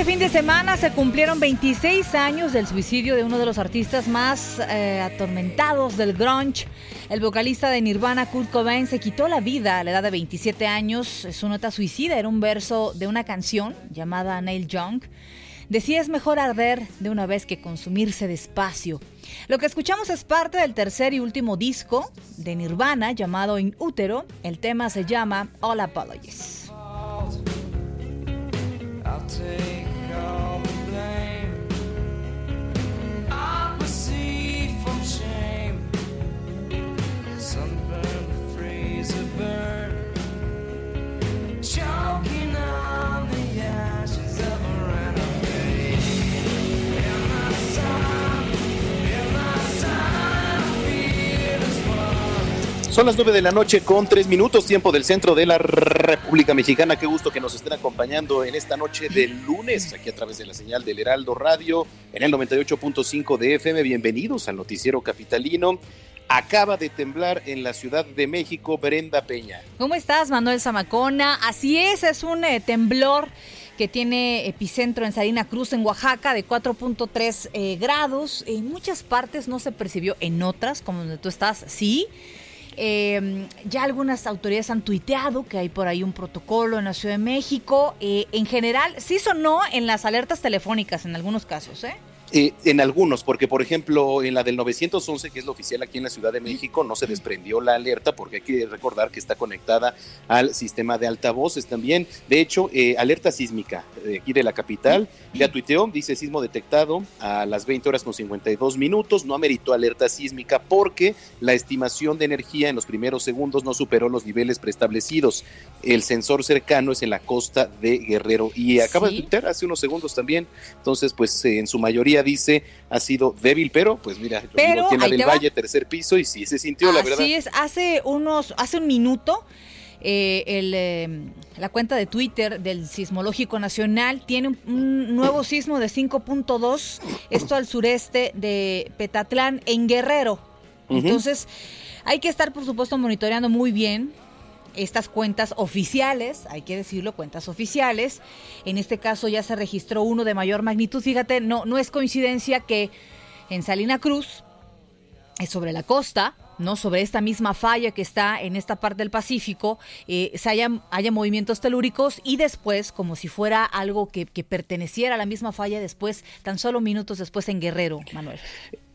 Este fin de semana se cumplieron 26 años del suicidio de uno de los artistas más eh, atormentados del grunge. El vocalista de Nirvana, Kurt Cobain, se quitó la vida a la edad de 27 años. Su nota suicida era un verso de una canción llamada Nail Young. Decía es mejor arder de una vez que consumirse despacio. Lo que escuchamos es parte del tercer y último disco de Nirvana llamado In Utero. El tema se llama All Apologies. Take Son las 9 de la noche con 3 minutos, tiempo del centro de la República Mexicana. Qué gusto que nos estén acompañando en esta noche de lunes, aquí a través de la señal del Heraldo Radio, en el 98.5 de FM. Bienvenidos al Noticiero Capitalino. Acaba de temblar en la Ciudad de México, Brenda Peña. ¿Cómo estás, Manuel Zamacona? Así es, es un eh, temblor que tiene epicentro en Salina Cruz, en Oaxaca, de 4.3 eh, grados. En muchas partes no se percibió, en otras, como donde tú estás, sí. Eh, ya algunas autoridades han tuiteado que hay por ahí un protocolo en la Ciudad de México. Eh, en general, sí sonó en las alertas telefónicas en algunos casos, ¿eh? Eh, en algunos, porque por ejemplo en la del 911, que es la oficial aquí en la Ciudad de México, no se desprendió la alerta porque hay que recordar que está conectada al sistema de altavoces también. De hecho, eh, alerta sísmica de aquí de la capital, ya tuiteó, dice sismo detectado a las 20 horas con 52 minutos, no ameritó alerta sísmica porque la estimación de energía en los primeros segundos no superó los niveles preestablecidos. El sensor cercano es en la costa de Guerrero y acaba Sí. de tuitear hace unos segundos también. Entonces, pues eh, en su mayoría dice ha sido débil, pero pues mira, Pero, ahí del. Valle, tercer piso, y sí se sintió, la verdad. Así es, hace unos, hace un minuto, eh, el, eh, la cuenta de Twitter del Sismológico Nacional tiene un, un nuevo sismo de 5.2, esto al sureste de Petatlán, en Guerrero. Entonces, hay que estar, por supuesto, monitoreando muy bien estas cuentas oficiales, hay que decirlo, cuentas oficiales. En este caso ya se registró uno de mayor magnitud. Fíjate, no, no es coincidencia que en Salina Cruz, eh, sobre la costa, ¿no? Sobre esta misma falla que está en esta parte del Pacífico, eh, se haya, movimientos telúricos y después, como si fuera algo que, que perteneciera a la misma falla, después, tan solo minutos después en Guerrero, Manuel.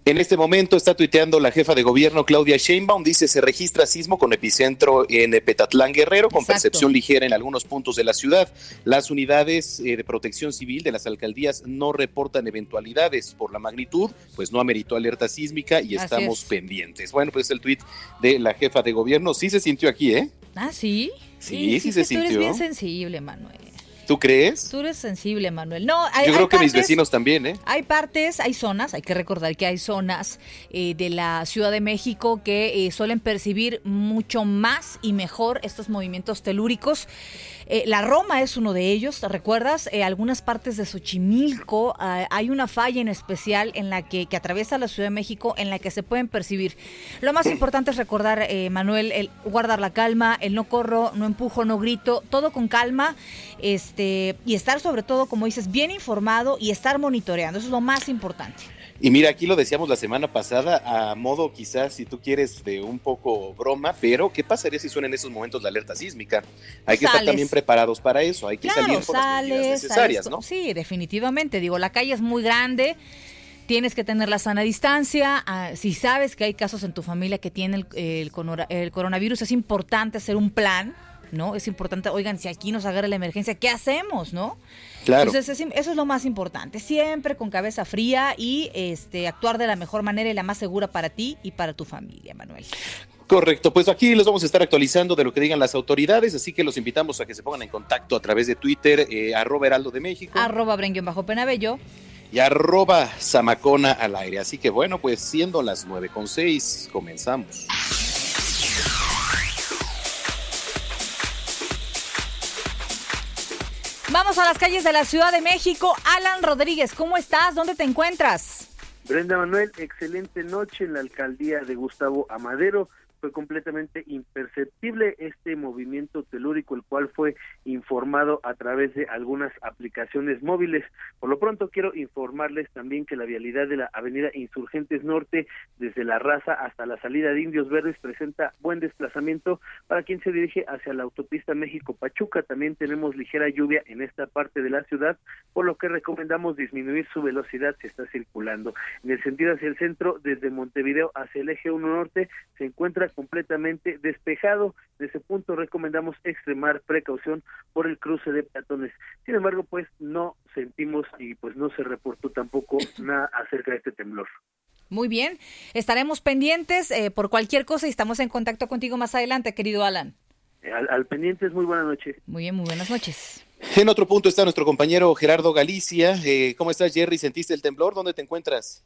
En este momento está tuiteando la jefa de gobierno Claudia Sheinbaum, dice se registra sismo con epicentro en Petatlán Guerrero, con Exacto. percepción ligera en algunos puntos de la ciudad. Las unidades eh, de protección civil de las alcaldías no reportan eventualidades por la magnitud, pues no ameritó alerta sísmica y Así estamos es. pendientes. Bueno, pues el tuit de la jefa de gobierno sí se sintió aquí, ¿eh? Ah, sí. Sí, sí se Tú eres sintió. bien sensible, Manuel. ¿Tú crees? Tú eres sensible, Manuel. No, hay, Yo hay creo que mis vecinos también, ¿eh? Hay partes, hay zonas, hay que recordar que hay zonas eh, de la Ciudad de México que eh, suelen percibir mucho más y mejor estos movimientos telúricos. Eh, la Roma es uno de ellos, ¿te recuerdas? Algunas partes de Xochimilco hay una falla en especial en la que, que atraviesa la Ciudad de México en la que se pueden percibir. Lo más importante es recordar, eh, Manuel, el guardar la calma, el no corro, no empujo, no grito, todo con calma, este y estar sobre todo, como dices, bien informado y estar monitoreando. Eso es lo más importante. Y mira, aquí lo decíamos la semana pasada, a modo quizás, si tú quieres, de un poco broma, pero ¿qué pasaría si suena en esos momentos la alerta sísmica? Hay que estar Sales. también preparados para eso, hay que Claro, salir con las medidas sales, necesarias, sales ¿no? Sí, definitivamente. Digo, la calle es muy grande. Tienes que tener la sana distancia. ah, si sabes que hay casos en tu familia que tienen el, el el coronavirus, es importante hacer un plan, ¿no? Es importante, oigan, si aquí nos agarra la emergencia, ¿qué hacemos, no? Claro. Entonces, eso es lo más importante. Siempre con cabeza fría y este actuar de la mejor manera y la más segura para ti y para tu familia, Manuel. Correcto, pues aquí les vamos a estar actualizando de lo que digan las autoridades, así que los invitamos a que se pongan en contacto a través de Twitter, eh, arroba heraldo de México Arroba bajo penabello. y arroba zamacona al aire. Así que bueno, pues siendo las nueve con seis, comenzamos. Vamos a las calles de la Ciudad de México. Alan Rodríguez, ¿cómo estás? ¿Dónde te encuentras? Brenda Manuel, excelente noche en la alcaldía de Gustavo Amadero. Fue completamente imperceptible este movimiento telúrico, el cual fue informado a través de algunas aplicaciones móviles. Por lo pronto quiero informarles también que la vialidad de la avenida Insurgentes Norte, desde la raza hasta la salida de Indios Verdes, presenta buen desplazamiento para quien se dirige hacia la autopista México-Pachuca. También tenemos ligera lluvia en esta parte de la ciudad, por lo que recomendamos disminuir su velocidad si está circulando. En el sentido hacia el centro, desde Montevideo hacia el eje 1 norte, se encuentra completamente despejado. De ese punto recomendamos extremar precaución por el cruce de peatones. Sin embargo, pues no sentimos y pues no se reportó tampoco nada acerca de este temblor. Muy bien, estaremos pendientes eh, por cualquier cosa y estamos en contacto contigo más adelante, querido Alan. Eh, Al, al pendiente es muy buena noche. Muy bien, muy buenas noches. En otro punto está nuestro compañero Gerardo Galicia. Eh, ¿Cómo estás, Jerry? ¿Sentiste el temblor? ¿Dónde te encuentras?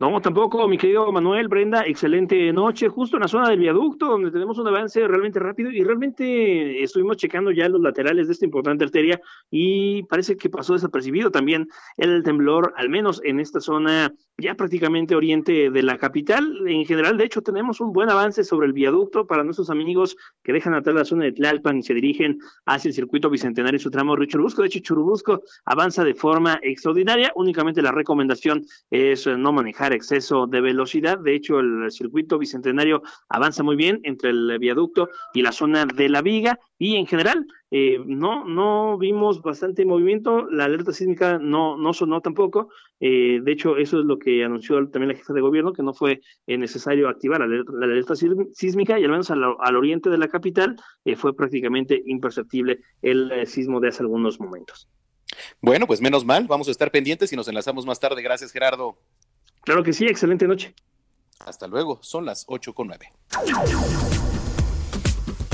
No, tampoco, mi querido Manuel, Brenda, excelente noche, justo en la zona del viaducto, donde tenemos un avance realmente rápido y realmente estuvimos checando ya los laterales de esta importante arteria y parece que pasó desapercibido también el temblor, al menos en esta zona ya prácticamente oriente de la capital. En general, de hecho, tenemos un buen avance sobre el viaducto para nuestros amigos que dejan atrás la zona de Tlalpan y se dirigen hacia el circuito bicentenario y su tramo Río Churubusco. De hecho, Churubusco avanza de forma extraordinaria. Únicamente la recomendación es eh, no manejar exceso de velocidad. De hecho, el circuito bicentenario avanza muy bien entre el viaducto y la zona de la viga. Y en general, eh, no, no vimos bastante movimiento. La alerta sísmica no, no sonó tampoco. Eh, de hecho, eso es lo que anunció también la jefa de gobierno, que no fue eh, necesario activar la alerta, la alerta sis- sísmica y al menos al, al oriente de la capital eh, fue prácticamente imperceptible el sismo de hace algunos momentos. Bueno, pues menos mal, vamos a estar pendientes y nos enlazamos más tarde. Gracias, Gerardo. Claro que sí, excelente noche. Hasta luego, son las ocho con nueve.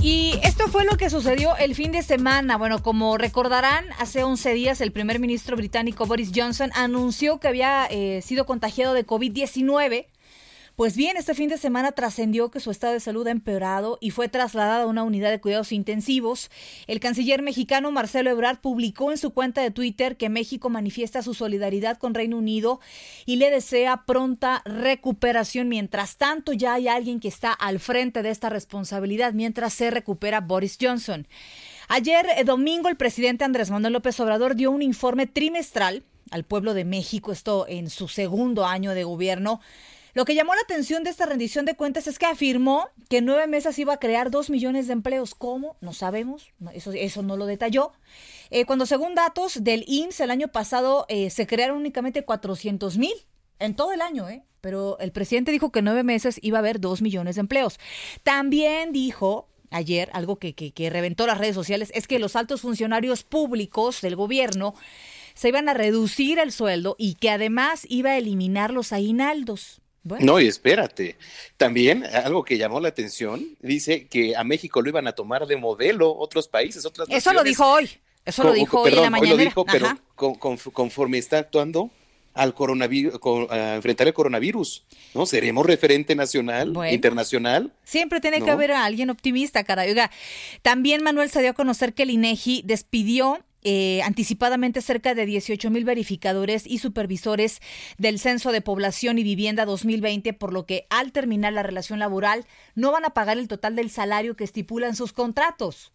Y esto fue lo que sucedió el fin de semana. Bueno, como recordarán, hace 11 días el primer ministro británico Boris Johnson anunció que había eh, sido contagiado de COVID-19. Pues bien, este fin de semana trascendió que su estado de salud ha empeorado y fue trasladado a una unidad de cuidados intensivos. El canciller mexicano Marcelo Ebrard publicó en su cuenta de Twitter que México manifiesta su solidaridad con Reino Unido y le desea pronta recuperación. Mientras tanto, ya hay alguien que está al frente de esta responsabilidad mientras se recupera Boris Johnson. Ayer eh, domingo el presidente Andrés Manuel López Obrador dio un informe trimestral al pueblo de México, esto en su segundo año de gobierno. Lo que llamó la atención de esta rendición de cuentas es que afirmó que en nueve meses iba a crear dos millones de empleos. ¿Cómo? No sabemos. Eso, eso no lo detalló. Eh, cuando según datos del IMSS el año pasado eh, se crearon únicamente 400 mil. En todo el año, ¿eh? Pero el presidente dijo que en nueve meses iba a haber dos millones de empleos. También dijo ayer, algo que, que, que reventó las redes sociales, es que los altos funcionarios públicos del gobierno se iban a reducir el sueldo y que además iba a eliminar los aguinaldos. Bueno, No, y espérate. También algo que llamó la atención, dice que a México lo iban a tomar de modelo otros países, otras eso lo naciones. dijo hoy. Eso lo dijo perdón, hoy en la hoy lo mañana. dijo, pero con- con- conforme está actuando al coronavirus, con- a enfrentar el coronavirus, ¿no? Seremos referente nacional, Bueno. internacional. Siempre tiene que haber a alguien optimista, caray. Oiga, también Manuel se dio a conocer que el INEGI despidió eh, anticipadamente cerca de 18 mil verificadores y supervisores del Censo de Población y Vivienda 2020, por lo que al terminar la relación laboral no van a pagar el total del salario que estipulan sus contratos.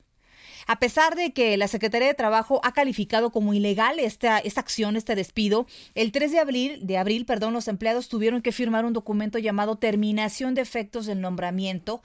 A pesar de que la Secretaría de Trabajo ha calificado como ilegal esta, esta acción, este despido, el 3 de abril, de abril, perdón, los empleados tuvieron que firmar un documento llamado Terminación de Efectos del Nombramiento.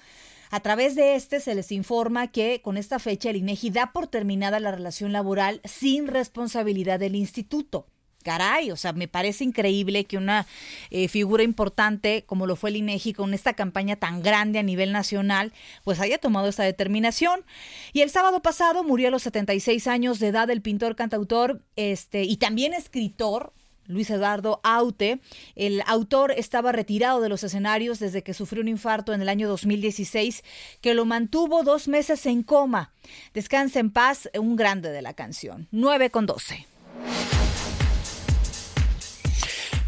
A través de este se les informa que con esta fecha el INEGI da por terminada la relación laboral sin responsabilidad del instituto. Caray, o sea, me parece increíble que una eh, figura importante como lo fue el INEGI con esta campaña tan grande a nivel nacional, pues haya tomado esta determinación. Y el sábado pasado murió a los 76 años de edad el pintor, cantautor, este y también escritor Luis Eduardo Aute. El autor estaba retirado de los escenarios desde que sufrió un infarto en el año 2016 que lo mantuvo dos meses en coma. Descansa en paz, un grande de la canción. 9 con 12.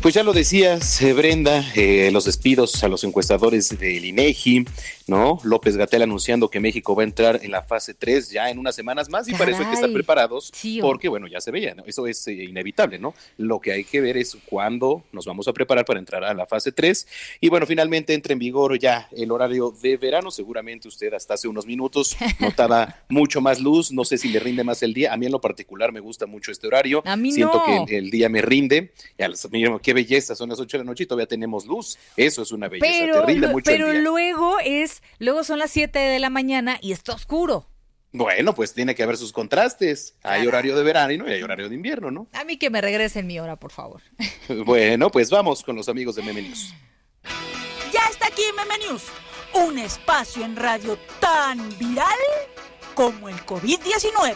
Pues ya lo decías, eh, Brenda, eh, los despidos a los encuestadores del INEGI, ¿no? López Gatel anunciando que México va a entrar en la fase 3 ya en unas semanas más y para eso hay que estar Caray. preparados Sí, o- porque, bueno, ya se veía, ¿no? Eso es eh, inevitable, ¿no? Lo que hay que ver es cuándo nos vamos a preparar para entrar a la fase 3 y, bueno, finalmente entra en vigor ya el horario de verano. Seguramente usted hasta hace unos minutos notaba mucho más luz, no sé si le rinde más el día. A mí en lo particular me gusta mucho este horario. A mí Siento no. que el, el día me rinde. Y a las- mira, qué belleza, son las 8 de la noche y todavía tenemos luz. Eso es una belleza, Pero, te rinde lo- mucho pero el día. luego es, luego son las 7 de la mañana y está oscuro. Bueno, pues tiene que haber sus contrastes. Hay horario de verano y hay horario de invierno, ¿no? A mí que me regresen mi hora, por favor. bueno, pues vamos con los amigos de Meme News. Ya está aquí Meme News, un espacio en radio tan viral como el COVID-19.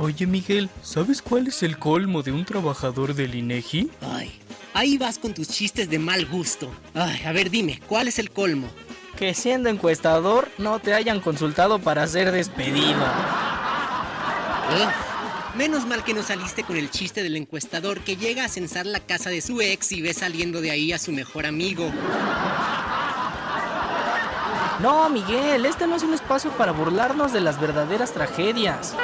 Oye Miguel, ¿sabes cuál es el colmo de un trabajador del INEGI? Ay, ahí vas con tus chistes de mal gusto. Ay, a ver, dime, ¿cuál es el colmo? Que siendo encuestador no te hayan consultado para ser despedido. Menos mal que no saliste con el chiste del encuestador que llega a censar la casa de su ex y ve saliendo de ahí a su mejor amigo. No, Miguel, este no es un espacio para burlarnos de las verdaderas tragedias.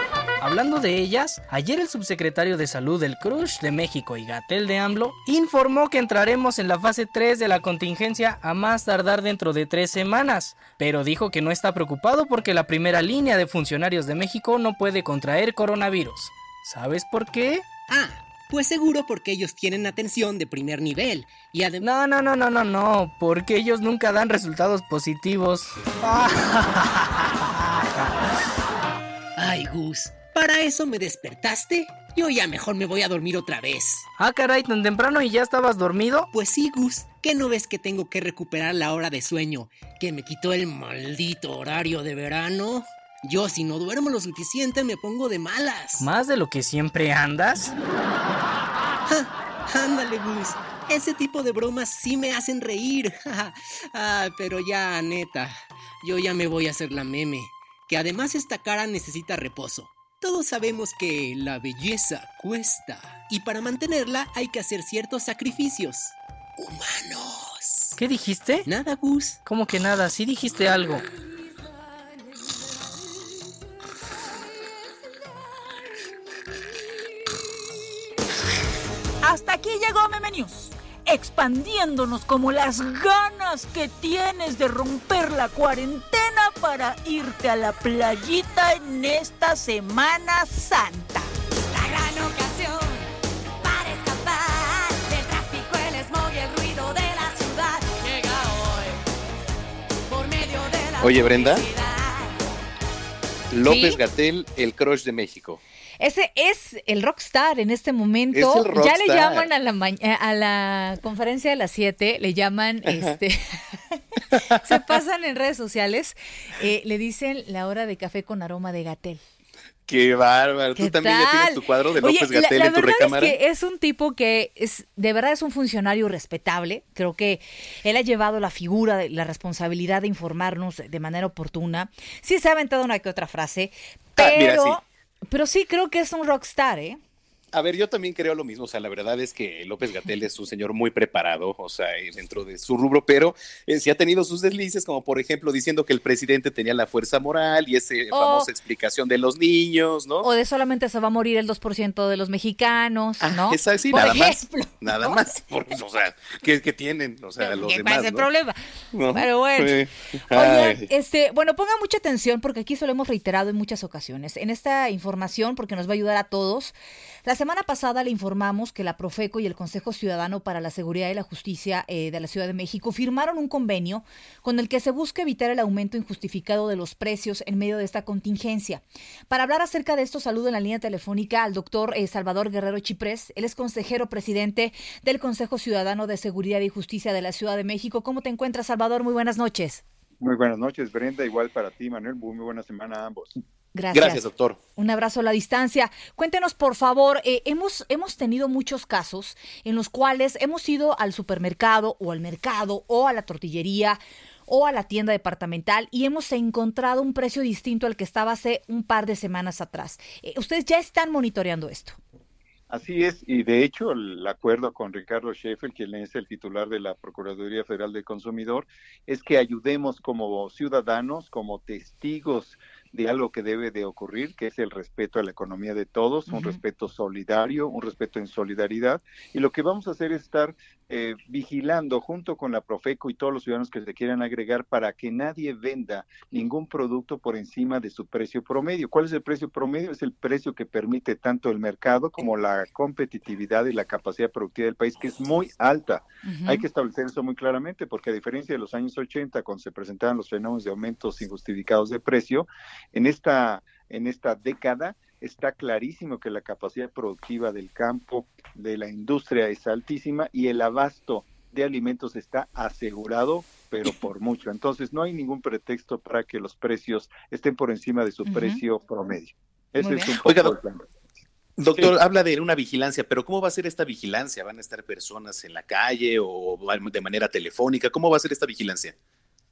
Hablando de ellas, ayer el subsecretario de Salud del Crush de México y Gatel de AMLO informó que entraremos en la fase 3 de la contingencia a más tardar dentro de tres semanas, pero dijo que no está preocupado porque la primera línea de funcionarios de México no puede contraer coronavirus. ¿Sabes por qué? Ah, pues seguro porque ellos tienen atención de primer nivel y además... No, no, no, no, no, no, porque ellos nunca dan resultados positivos. Ay, Gus, ¿para eso me despertaste? Yo ya mejor me voy a dormir otra vez. Ah, caray, tan temprano y ya estabas dormido. Pues sí, Gus, ¿qué no ves que tengo que recuperar la hora de sueño que me quitó el maldito horario de verano? Yo si no duermo lo suficiente me pongo de malas. ¿Más de lo que siempre andas? Ja, ándale, Gus. Ese tipo de bromas sí me hacen reír. ah, pero ya, neta, yo ya me voy a hacer la meme. Que además esta cara necesita reposo. Todos sabemos que la belleza cuesta. Y para mantenerla hay que hacer ciertos sacrificios. Humanos. ¿Qué dijiste? Nada, Gus. ¿Cómo que nada? Sí dijiste algo. Hasta aquí llegó Meme News, expandiéndonos como las ganas que tienes de romper la cuarentena para irte a la playita en esta Semana Santa. La gran ocasión para escapar del tráfico, el smog y el ruido de la ciudad. Llega hoy por medio de la Oye, Brenda. López ¿Sí? Gatel, el crush de México. Ese es el rockstar en este momento. Es el ya le llaman a la a la conferencia de las 7, le llaman este se pasan en redes sociales, eh, le dicen la hora de café con aroma de Gatel. Qué bárbaro. ¿Qué Tú también ya tienes tu cuadro de López Gatel en tu recámara. Es que es un tipo que es de verdad es un funcionario respetable. Creo que él ha llevado la figura, la responsabilidad de informarnos de manera oportuna. Sí se ha aventado una que otra frase, Ah, mira, pero, sí. Pero sí creo que es un rockstar, ¿eh? A ver, yo también creo lo mismo. O sea, la verdad es que López Gatel es un señor muy preparado, o sea, dentro de su rubro, pero eh, sí ha tenido sus deslices, como por ejemplo diciendo que el presidente tenía la fuerza moral y esa famosa explicación de los niños, ¿no? O de solamente se va a morir el 2% de los mexicanos, ¿no? Ah, Esa sí, Por nada ejemplo. más. Nada más. Por- o sea, ¿qué, qué tienen? O sea, los ¿Qué demás. pasa el ¿no? problema? ¿No? Pero bueno. Sí. Oigan, este, bueno, pongan mucha atención porque aquí se lo hemos reiterado en muchas ocasiones. En esta información, porque nos va a ayudar a todos, la semana pasada le informamos que la Profeco y el Consejo Ciudadano para la Seguridad y la Justicia eh, de la Ciudad de México firmaron un convenio con el que se busca evitar el aumento injustificado de los precios en medio de esta contingencia. Para hablar acerca de esto, saludo en la línea telefónica al doctor eh, Salvador Guerrero Chiprés. Él es consejero presidente del Consejo Ciudadano de Seguridad y Justicia de la Ciudad de México. ¿Cómo te encuentras, Salvador? Muy buenas noches. Muy buenas noches, Brenda. Igual para ti, Manuel. Muy, muy buena semana a ambos. Gracias. doctor. Un abrazo a la distancia. Cuéntenos, por favor, eh, hemos, hemos tenido muchos casos en los cuales hemos ido al supermercado o al mercado o a la tortillería o a la tienda departamental y hemos encontrado un precio distinto al que estaba hace un par de semanas atrás. Eh, Ustedes ya están monitoreando esto. Así es, y de hecho el acuerdo con Ricardo Sheffield, quien es el titular de la Procuraduría Federal del Consumidor, es que ayudemos como ciudadanos, como testigos de algo que debe de ocurrir, que es el respeto a la economía de todos, un respeto solidario, un respeto en solidaridad. Y lo que vamos a hacer es estar eh, vigilando junto con la Profeco y todos los ciudadanos que se quieran agregar para que nadie venda ningún producto por encima de su precio promedio. ¿Cuál es el precio promedio? Es el precio que permite tanto el mercado como la competitividad y la capacidad productiva del país, que es muy alta. Hay que establecer eso muy claramente, porque a diferencia de los años 80, cuando se presentaban los fenómenos de aumentos injustificados de precio, en esta, en esta década está clarísimo que la capacidad productiva del campo, de la industria es altísima y el abasto de alimentos está asegurado, pero por mucho. Entonces no hay ningún pretexto para que los precios estén por encima de su precio promedio. Ese Muy es bien. un poco Oiga, el plan. Doctor, Sí. habla de una vigilancia, pero ¿cómo va a ser esta vigilancia? ¿Van a estar personas en la calle o de manera telefónica? ¿Cómo va a ser esta vigilancia?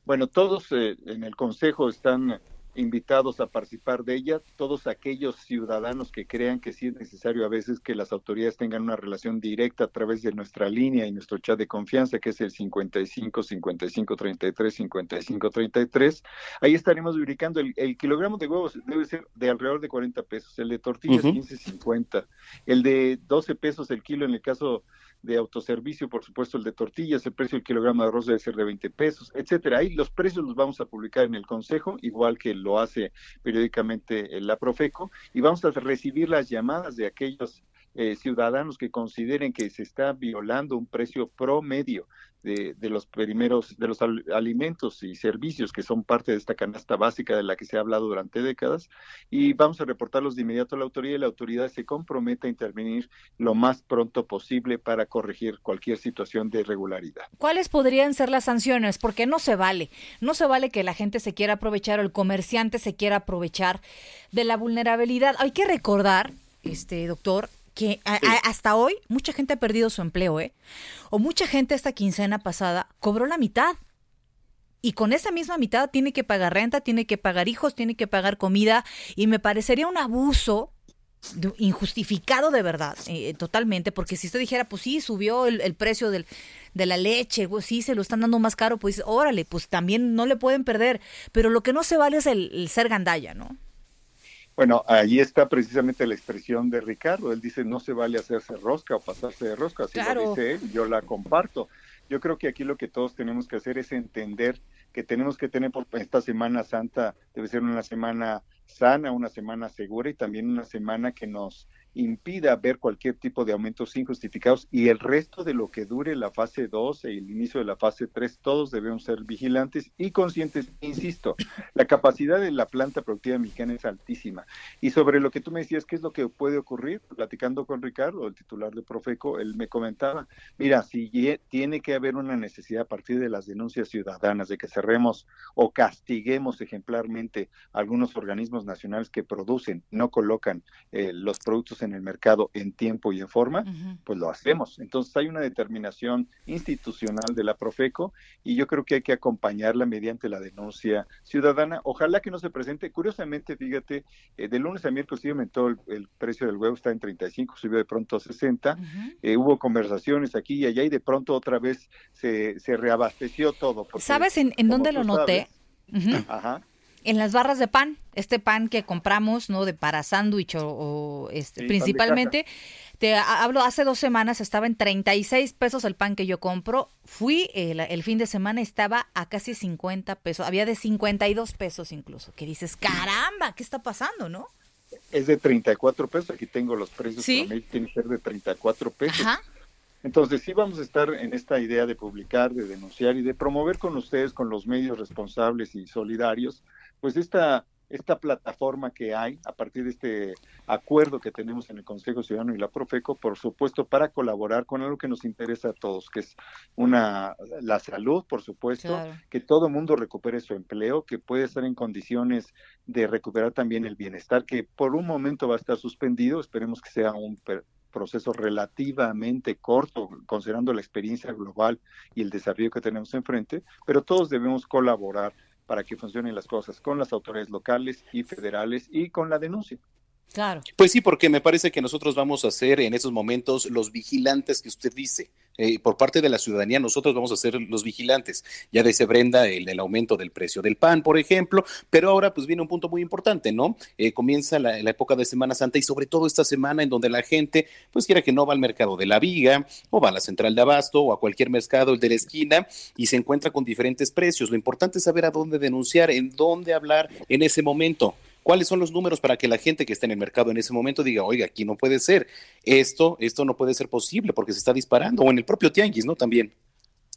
Bueno, todos eh, en el Consejo están invitados a participar de ella, todos aquellos ciudadanos que crean que sí es necesario a veces que las autoridades tengan una relación directa a través de nuestra línea y nuestro chat de confianza, que es el 55 55 33 55 33. Ahí estaremos ubicando el, el kilogramo de huevos debe ser de alrededor de 40 pesos, el de tortillas Ujú. 15 50, el de 12 pesos el kilo en el caso de autoservicio, por supuesto el de tortillas, el precio del kilogramo de arroz debe ser de 20 pesos, etcétera. Ahí los precios los vamos a publicar en el Consejo, igual que lo hace periódicamente la Profeco, y vamos a recibir las llamadas de aquellos eh, ciudadanos que consideren que se está violando un precio promedio de, de los primeros, de los al- alimentos y servicios que son parte de esta canasta básica de la que se ha hablado durante décadas, y vamos a reportarlos de inmediato a la autoridad y la autoridad se compromete a intervenir lo más pronto posible para corregir cualquier situación de irregularidad. ¿Cuáles podrían ser las sanciones? Porque no se vale. No se vale que la gente se quiera aprovechar o el comerciante se quiera aprovechar de la vulnerabilidad. Hay que recordar, este doctor, que a- a- hasta hoy mucha gente ha perdido su empleo, ¿eh? O mucha gente esta quincena pasada cobró la mitad. Y con esa misma mitad tiene que pagar renta, tiene que pagar hijos, tiene que pagar comida. Y me parecería un abuso de- injustificado de verdad, eh, totalmente, porque si usted dijera, pues sí, subió el, el precio del, de la leche, pues sí, se lo están dando más caro, pues órale, pues también no le pueden perder, pero lo que no se vale es el, el ser gandalla, ¿no? Bueno, ahí está precisamente la expresión de Ricardo. Él dice no se vale hacerse rosca o pasarse de rosca, así Claro. lo dice él, yo la comparto. Yo creo que aquí lo que todos tenemos que hacer es entender que tenemos que tener por esta Semana Santa, debe ser una semana sana, una semana segura y también una semana que nos impida ver cualquier tipo de aumentos injustificados y el resto de lo que dure la fase 2 y el inicio de la fase 3, todos debemos ser vigilantes y conscientes. Insisto, la capacidad de la planta productiva mexicana es altísima. Y sobre lo que tú me decías, ¿qué es lo que puede ocurrir? Platicando con Ricardo, el titular de Profeco, él me comentaba, mira, si tiene que haber una necesidad a partir de las denuncias ciudadanas de que cerremos o castiguemos ejemplarmente algunos organismos nacionales que producen, no colocan eh, los productos en el mercado en tiempo y en forma, pues lo hacemos. Entonces hay una determinación institucional de la Profeco y yo creo que hay que acompañarla mediante la denuncia ciudadana. Ojalá que no se presente. Curiosamente, fíjate, eh, de lunes a miércoles sí aumentó el, el precio del huevo, está en 35, subió de pronto a 60. Eh, hubo conversaciones aquí y allá y de pronto otra vez se, se reabasteció todo. porque, ¿Sabes en, dónde lo noté? sabes-. Ajá. En las barras de pan, este pan que compramos, ¿no? De para sándwich o, o, este, Sí, principalmente. Te ha- hablo, hace dos semanas estaba en 36 pesos el pan que yo compro. Fui el, el fin de semana, estaba a casi 50 pesos. Había de 52 pesos incluso. Que dices, caramba, ¿qué está pasando, no? Es de 34 pesos. Aquí tengo los precios. Sí. promedio, Tiene que ser de 34 pesos. Ajá. Entonces, sí vamos a estar en esta idea de publicar, de denunciar y de promover con ustedes, con los medios responsables y solidarios, pues esta, esta plataforma que hay a partir de este acuerdo que tenemos en el Consejo Ciudadano y la Profeco, por supuesto, para colaborar con algo que nos interesa a todos, que es una la salud, por supuesto, Claro. que todo mundo recupere su empleo, que puede estar en condiciones de recuperar también el bienestar, que por un momento va a estar suspendido, esperemos que sea un proceso relativamente corto, considerando la experiencia global y el desafío que tenemos enfrente, pero todos debemos colaborar para que funcionen las cosas con las autoridades locales y federales y con la denuncia. Claro. Pues sí, porque me parece que nosotros vamos a ser en esos momentos los vigilantes que usted dice. Eh, por parte de la ciudadanía, nosotros vamos a ser los vigilantes. Ya dice Brenda el, el aumento del precio del pan, por ejemplo, pero ahora pues viene un punto muy importante, ¿no? Eh, comienza la, la época de Semana Santa y sobre todo esta semana en donde la gente, pues quiera que no va al mercado de la viga o va a la central de abasto o a cualquier mercado, el de la esquina, y se encuentra con diferentes precios. Lo importante es saber a dónde denunciar, en dónde hablar en ese momento. ¿Cuáles son los números para que la gente que está en el mercado en ese momento diga, oiga, aquí no puede ser, esto, esto no puede ser posible porque se está disparando, o en el propio tianguis, ¿no? También.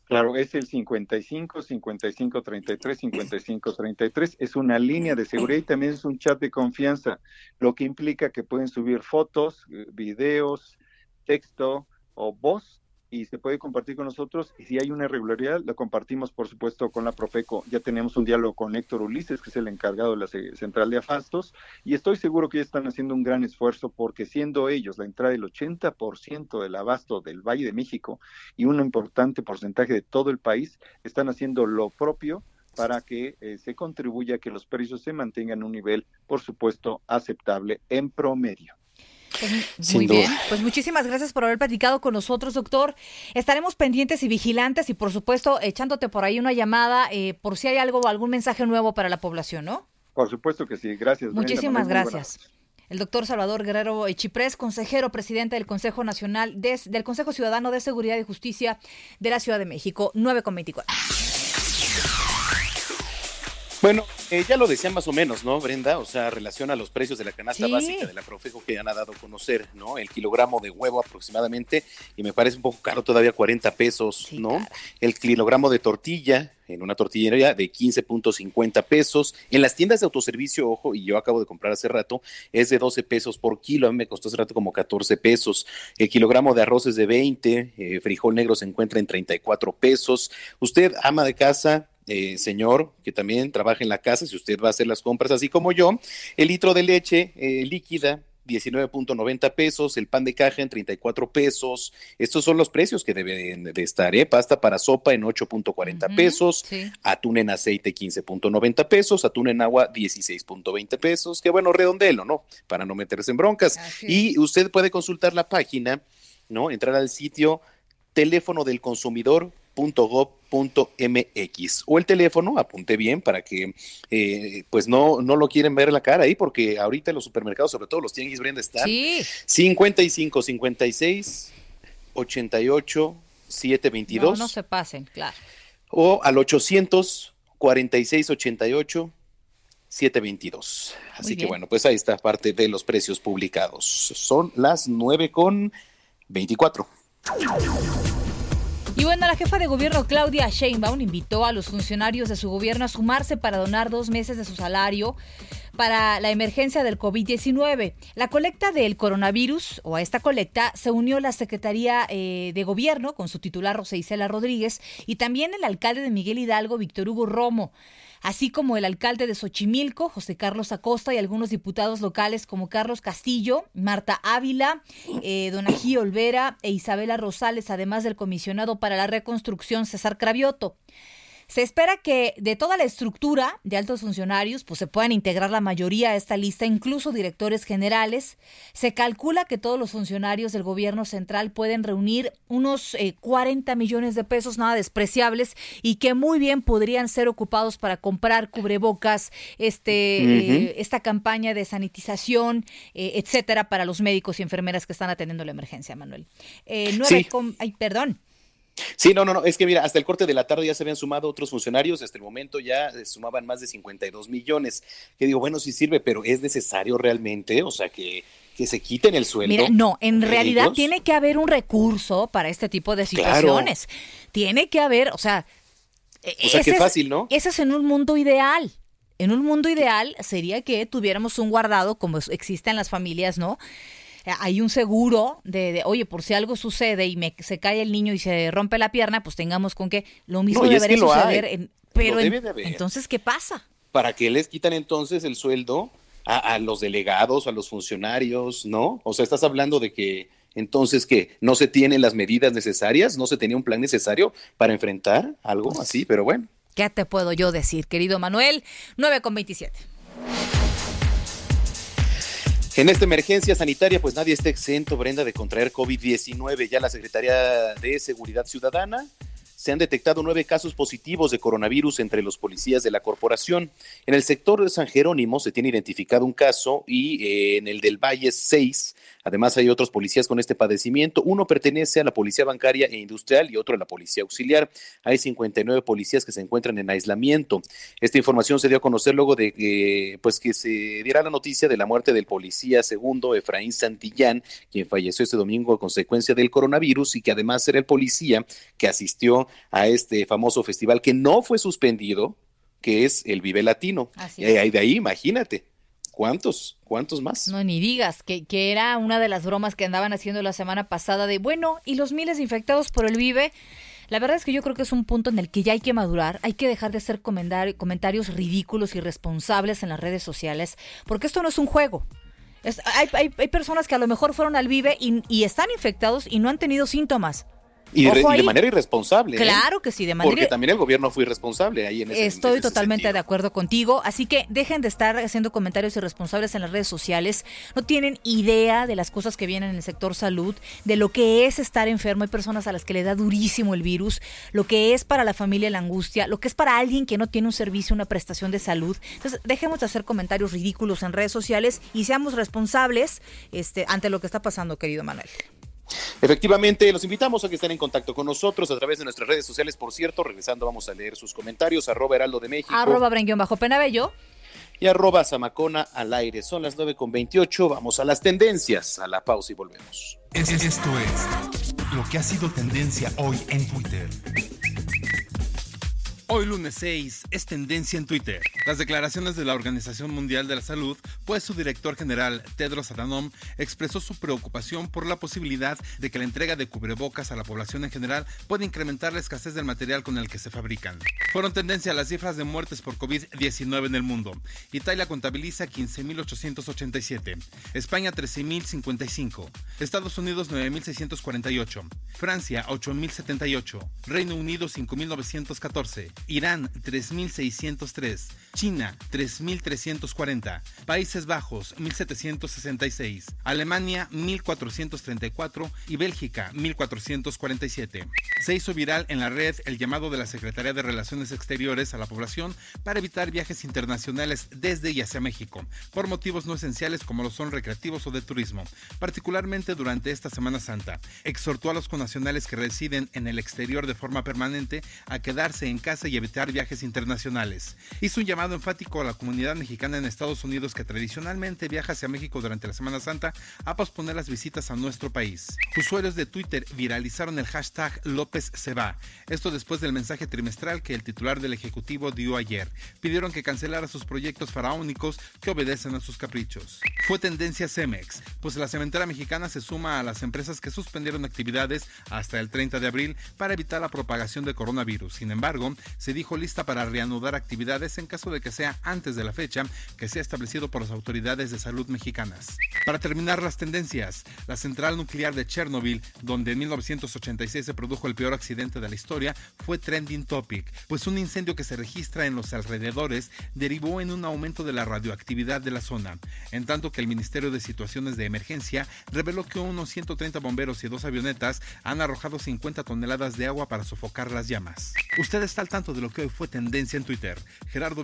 Claro, es el 55 55 33 55 33. Es una línea de seguridad y también es un chat de confianza, lo que implica que pueden subir fotos, eh, videos, texto o voz y se puede compartir con nosotros. Y si hay una irregularidad, lo compartimos, por supuesto, con la Profeco. Ya tenemos un diálogo con Héctor Ulises, que es el encargado de la central de afastos, y estoy seguro que ellos están haciendo un gran esfuerzo porque siendo ellos la entrada del 80% del abasto del Valle de México y un importante porcentaje de todo el país, están haciendo lo propio para que eh, se contribuya a que los precios se mantengan en un nivel, por supuesto, aceptable en promedio. Sin Muy duda. bien, pues muchísimas gracias por haber platicado con nosotros, doctor. Estaremos pendientes y vigilantes y por supuesto echándote por ahí una llamada eh, por si hay algo, algún mensaje nuevo para la población, ¿no? Por supuesto que sí, gracias. Muchísimas gracias. El doctor Salvador Guerrero Chiprés, consejero presidente del Consejo Nacional de- del Consejo Ciudadano de Seguridad y Justicia de la Ciudad de México, 9 con 24. Bueno, eh, ya lo decían más o menos, ¿no, Brenda? O sea, relaciona los precios de la canasta Sí. básica de la Profeco que han dado a conocer, ¿no? El kilogramo de huevo aproximadamente, y me parece un poco caro todavía 40 pesos, ¿no? El kilogramo de tortilla en una tortillería de 15.50 pesos. En las tiendas de autoservicio, ojo, y yo acabo de comprar hace rato, es de 12 pesos por kilo. A mí me costó hace rato como 14 pesos. El kilogramo de arroz es de 20, eh, frijol negro se encuentra en 34 pesos. Usted, ama de casa, eh, señor, que también trabaja en la casa, si usted va a hacer las compras así como yo, el litro de leche eh, líquida 19.90 pesos, el pan de caja en 34 pesos. Estos son los precios que deben de estar, ¿eh? Pasta para sopa en 8.40 pesos, atún en aceite 15.90 pesos, atún en agua 16.20 pesos, que bueno, redondelo, ¿no? Para no meterse en broncas. Y usted puede consultar la página, ¿no? Entrar al sitio teléfono del consumidor .gov.mx o el teléfono, apunte bien para que eh, pues no, no lo quieren ver la cara ahí porque ahorita en los supermercados, sobre todo los tianguis Brenda están Sí. 55 56 88 722 No, no se pasen, claro. o al 800 46 88 722. Así que bueno, pues ahí está parte de los precios publicados. Son las 9 con 24. Y bueno, la jefa de gobierno Claudia Sheinbaum invitó a los funcionarios de su gobierno a sumarse para donar dos meses de su salario para la emergencia del COVID-19. La colecta del coronavirus, o a esta colecta, se unió la Secretaría eh, de Gobierno con su titular Rosa Isela Rodríguez y también el alcalde de Miguel Hidalgo, Víctor Hugo Romo así como el alcalde de Xochimilco, José Carlos Acosta, y algunos diputados locales como Carlos Castillo, Marta Ávila, eh, Donají Olvera e Isabela Rosales, además del comisionado para la reconstrucción César Cravioto. Se espera que de toda la estructura de altos funcionarios, pues se puedan integrar la mayoría a esta lista, incluso directores generales. Se calcula que todos los funcionarios del gobierno central pueden reunir unos eh, 40 millones de pesos, nada despreciables, y que muy bien podrían ser ocupados para comprar cubrebocas, este, eh, esta campaña de sanitización, eh, etcétera, para los médicos y enfermeras que están atendiendo la emergencia, Manuel. Eh, nueve Sí. ay, perdón. Sí, no, no, no, es que mira, hasta el corte de la tarde ya se habían sumado otros funcionarios, hasta el momento ya eh, sumaban más de 52 millones. Que digo, bueno, sí sirve, pero ¿es necesario realmente? O sea, que, que se quiten el sueldo. Mira, no, en realidad ellos. tiene que haber un recurso para este tipo de Claro. situaciones. Tiene que haber, o sea, O sea, qué es- fácil, ¿no? Ese es en un mundo ideal. En un mundo ideal sería que tuviéramos un guardado como existe en las familias, ¿no? Eh, Hay un seguro de, de, oye, por si algo sucede y me, se cae el niño y se rompe la pierna, pues tengamos con qué. Lo mismo No, debería que suceder. en- pero en- de haber. entonces, ¿qué pasa? ¿Para qué les quitan entonces el sueldo a, a los delegados, a los funcionarios, no? O sea, estás hablando de que entonces que no se tienen las medidas necesarias, no se tenía un plan necesario para enfrentar algo así, pero bueno. ¿Qué te puedo yo decir, querido Manuel? 9 con 27. En esta emergencia sanitaria, pues nadie está exento, Brenda, de contraer COVID-19. Ya la Secretaría de Seguridad Ciudadana se han detectado nueve casos positivos de coronavirus entre los policías de la corporación. En el sector de San Jerónimo se tiene identificado un caso y eh, en el del Valle seis. Además hay otros policías con este padecimiento. Uno pertenece a la Policía Bancaria e Industrial y otro a la Policía Auxiliar. Hay 59 policías que se encuentran en aislamiento. Esta información se dio a conocer luego de que, pues, que se diera la noticia de la muerte del policía segundo Efraín Santillán, quien falleció este domingo a consecuencia del coronavirus y que además era el policía que asistió a este famoso festival que no fue suspendido, que es el Vive Latino. Así y de ahí, imagínate, ¿cuántos? ¿Cuántos más? No, ni digas, que, que era una de las bromas que andaban haciendo la semana pasada de, bueno, y los miles infectados por el Vive. La verdad es que yo creo que es un punto en el que ya hay que madurar, hay que dejar de hacer comentar- comentarios ridículos y irresponsables en las redes sociales, porque esto no es un juego. Hay, hay- hay personas que a lo mejor fueron al Vive y, y están infectados y no han tenido síntomas. Y, Ojo de manera irresponsable. ¿eh? Claro que sí, de manera Porque también el gobierno fue irresponsable ahí en ese Estoy en ese totalmente sentido. de acuerdo contigo, así que dejen de estar haciendo comentarios irresponsables en las redes sociales. No tienen idea de las cosas que vienen en el sector salud, de lo que es estar enfermo. Hay personas a las que le da durísimo el virus, lo que es para la familia la angustia, lo que es para alguien que no tiene un servicio, una prestación de salud. Entonces, dejemos de hacer comentarios ridículos en redes sociales y seamos responsables este, ante lo que está pasando, querido Manuel. Efectivamente, los invitamos a que estén en contacto con nosotros a través de nuestras redes sociales. Por cierto, regresando vamos a leer sus comentarios, arroba Heraldo de México Arroba Brenguión bajo Penabello. y arroba Zamacona al aire. Son las 9 con 28, vamos a las tendencias, a la pausa y volvemos. Es- es- esto es lo que ha sido tendencia hoy en Twitter. Hoy lunes 6 es tendencia en Twitter. Las declaraciones de la Organización Mundial de la Salud, pues su director general Tedros Adhanom expresó su preocupación por la posibilidad de que la entrega de cubrebocas a la población en general pueda incrementar la escasez del material con el que se fabrican. Fueron tendencia las cifras de muertes por COVID-19 en el mundo. Italia contabiliza 15.887, España 13.055, Estados Unidos 9.648, Francia 8.078, Reino Unido 5.914, Irán 3.603, China 3.340, Países Bajos 1.766, Alemania 1.434 y Bélgica 1.447. Se hizo viral en la red el llamado de la Secretaría de Relaciones Exteriores a la población para evitar viajes internacionales desde y hacia México, por motivos no esenciales como lo son recreativos o de turismo, particularmente durante esta Semana Santa. Exhortó a los connacionales que residen en el exterior de forma permanente a quedarse en casa y evitar viajes internacionales. Hizo un llamado enfático a la comunidad mexicana en Estados Unidos que tradicionalmente viaja hacia México durante la Semana Santa a posponer las visitas a nuestro país. Usuarios de Twitter viralizaron el hashtag López se va. Esto después del mensaje trimestral que el titular del Ejecutivo dio ayer. Pidieron que cancelara sus proyectos faraónicos que obedecen a sus caprichos. Fue tendencia Cemex, pues la cementera mexicana se suma a las empresas que suspendieron actividades hasta el 30 de abril para evitar la propagación de coronavirus. Sin embargo, se dijo lista para reanudar actividades en caso de que sea antes de la fecha que sea establecido por las autoridades de salud mexicanas. Para terminar las tendencias, la central nuclear de Chernobyl, donde en 1986 se produjo el peor accidente de la historia, fue trending topic, pues un incendio que se registra en los alrededores derivó en un aumento de la radioactividad de la zona, en tanto que el Ministerio de Situaciones de Emergencia reveló que unos 130 bomberos y dos avionetas han arrojado 50 toneladas de agua para sofocar las llamas. Usted está al tanto de lo que hoy fue tendencia en Twitter. Gerardo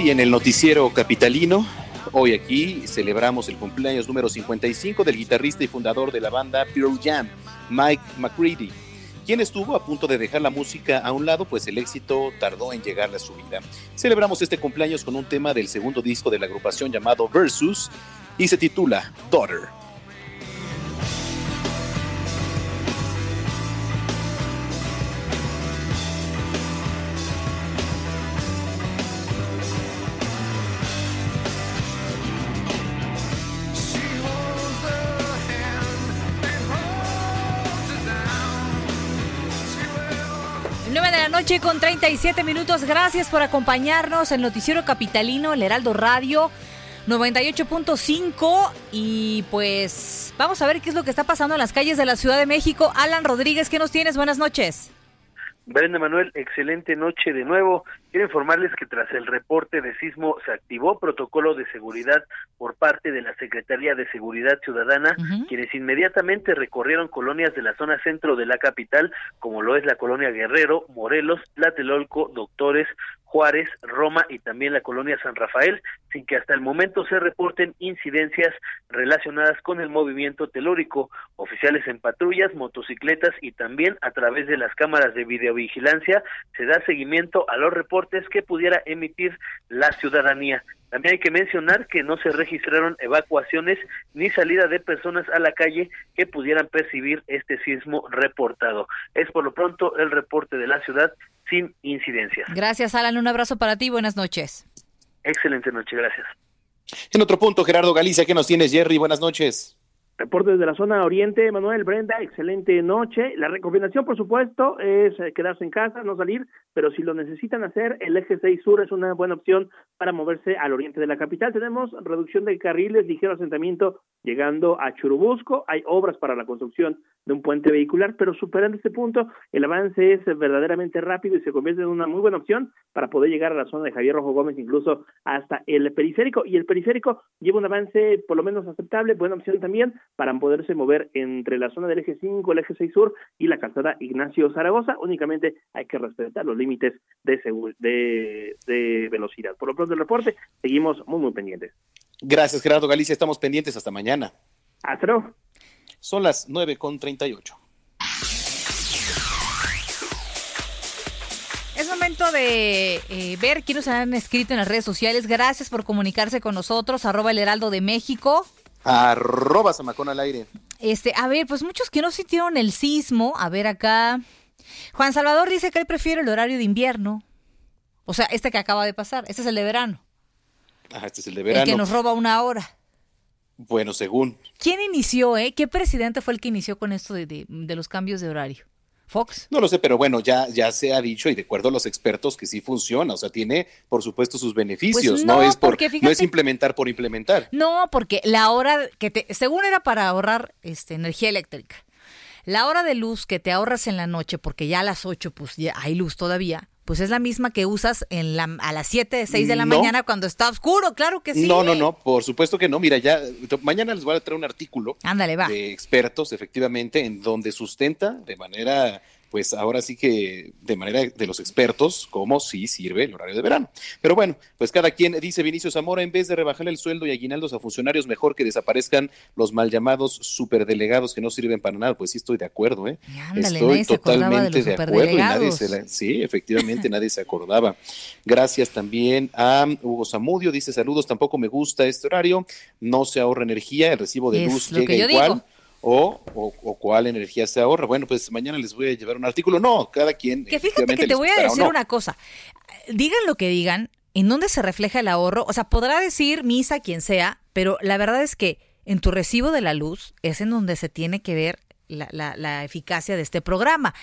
Hoy en el noticiero capitalino, hoy aquí celebramos el cumpleaños número 55 del guitarrista y fundador de la banda Pearl Jam, Mike McCready, quien estuvo a punto de dejar la música a un lado, pues el éxito tardó en llegarle a su vida. Celebramos este cumpleaños con un tema del segundo disco de la agrupación llamado Versus y se titula Daughter. Noche con 37 minutos. Gracias por acompañarnos en Noticiero Capitalino, el Heraldo Radio 98.5. Y pues vamos a ver qué es lo que está pasando en las calles de la Ciudad de México. Alan Rodríguez, ¿qué nos tienes? Buenas noches. Brenda Manuel, excelente noche de nuevo. Quiero informarles que tras el reporte de sismo se activó protocolo de seguridad por parte de la Secretaría de Seguridad Ciudadana, quienes inmediatamente recorrieron colonias de la zona centro de la capital, como lo es la colonia Guerrero, Morelos, Tlatelolco, Doctores, Juárez, Roma y también la colonia San Rafael, sin que hasta el momento se reporten incidencias relacionadas con el movimiento telúrico. Oficiales en patrullas, motocicletas y también a través de las cámaras de videovigilancia se da seguimiento a los reportes que pudiera emitir la ciudadanía. También hay que mencionar que no se registraron evacuaciones ni salida de personas a la calle que pudieran percibir este sismo reportado. Es por lo pronto el reporte de la ciudad sin incidencias. Gracias, Alan. Un abrazo para ti. Buenas noches. Excelente noche, gracias. En otro punto, Gerardo Galicia, ¿qué nos tienes, Jerry? Buenas noches. Reporte desde la zona oriente, Manuel Brenda, excelente noche. La recomendación, por supuesto, es eh, quedarse en casa, no salir, pero si lo necesitan hacer, el eje 6 sur es una buena opción para moverse al oriente de la capital. Tenemos reducción de carriles, ligero asentamiento llegando a Churubusco. Hay obras para la construcción de un puente vehicular, pero superando este punto, el avance es verdaderamente rápido y se convierte en una muy buena opción para poder llegar a la zona de Javier Rojo Gómez, incluso hasta el periférico. Y el periférico lleva un avance por lo menos aceptable, buena opción también para poderse mover entre la zona del eje 5, el eje 6 sur y la calzada Ignacio Zaragoza. Únicamente hay que respetar los límites de, de, de velocidad. Por lo pronto el reporte, seguimos muy, muy pendientes. Gracias, Gerardo Galicia. Estamos pendientes hasta mañana. Hasta luego. Son las 9 con 38. Es momento de eh, ver quiénes nos han escrito en las redes sociales. Gracias por comunicarse con nosotros. Arroba el Heraldo de México. Arroba Zamacón al aire. Este, a ver, pues muchos que no sintieron el sismo. A ver acá. Juan Salvador dice que él prefiere el horario de invierno. O sea, este que acaba de pasar. Este es el de verano. Ah, este es el de El verano. que nos roba una hora. Bueno, según. ¿Quién inició, eh? ¿Qué presidente fue el que inició con esto de, de- de los cambios de horario? ¿Fox? No lo sé, pero bueno, ya, ya se ha dicho y de acuerdo a los expertos que sí funciona, o sea, tiene por supuesto sus beneficios, Pues no, no, es por, porque no es implementar por implementar. No, porque la hora que te, según era para ahorrar este, energía eléctrica. La hora de luz que te ahorras en la noche, porque ya a las 8 pues ya hay luz todavía, pues es la misma que usas en la, a las 7, 6 de la No. mañana cuando está oscuro, claro que sí. No, no, no, por supuesto que no. Mira, ya mañana les voy a traer un artículo Ándale, va. de expertos, efectivamente, en donde sustenta de manera, pues ahora sí que de manera de los expertos, cómo sí sirve el horario de verano. Pero bueno, pues cada quien, dice Vinicio Zamora, en vez de rebajar el sueldo y aguinaldos a funcionarios, mejor que desaparezcan los mal llamados superdelegados que no sirven para nada. Pues sí, estoy de acuerdo, ¿eh? ándale, estoy de totalmente de, acuerdo y nadie se la- Sí, efectivamente, nadie se acordaba. Gracias también a Hugo Zamudio, dice saludos, tampoco me gusta este horario, no se ahorra energía, el recibo de Es luz llega igual. digo. O, o, o cuál energía se ahorra. Bueno, pues mañana les voy a llevar un artículo. No, cada quien. Que fíjate que te voy a decir no. una cosa. Digan lo que digan, ¿en dónde se refleja el ahorro? O sea, podrá decir misa quien sea, pero la verdad es que en tu recibo de la luz es en donde se tiene que ver la, la- la eficacia de este programa.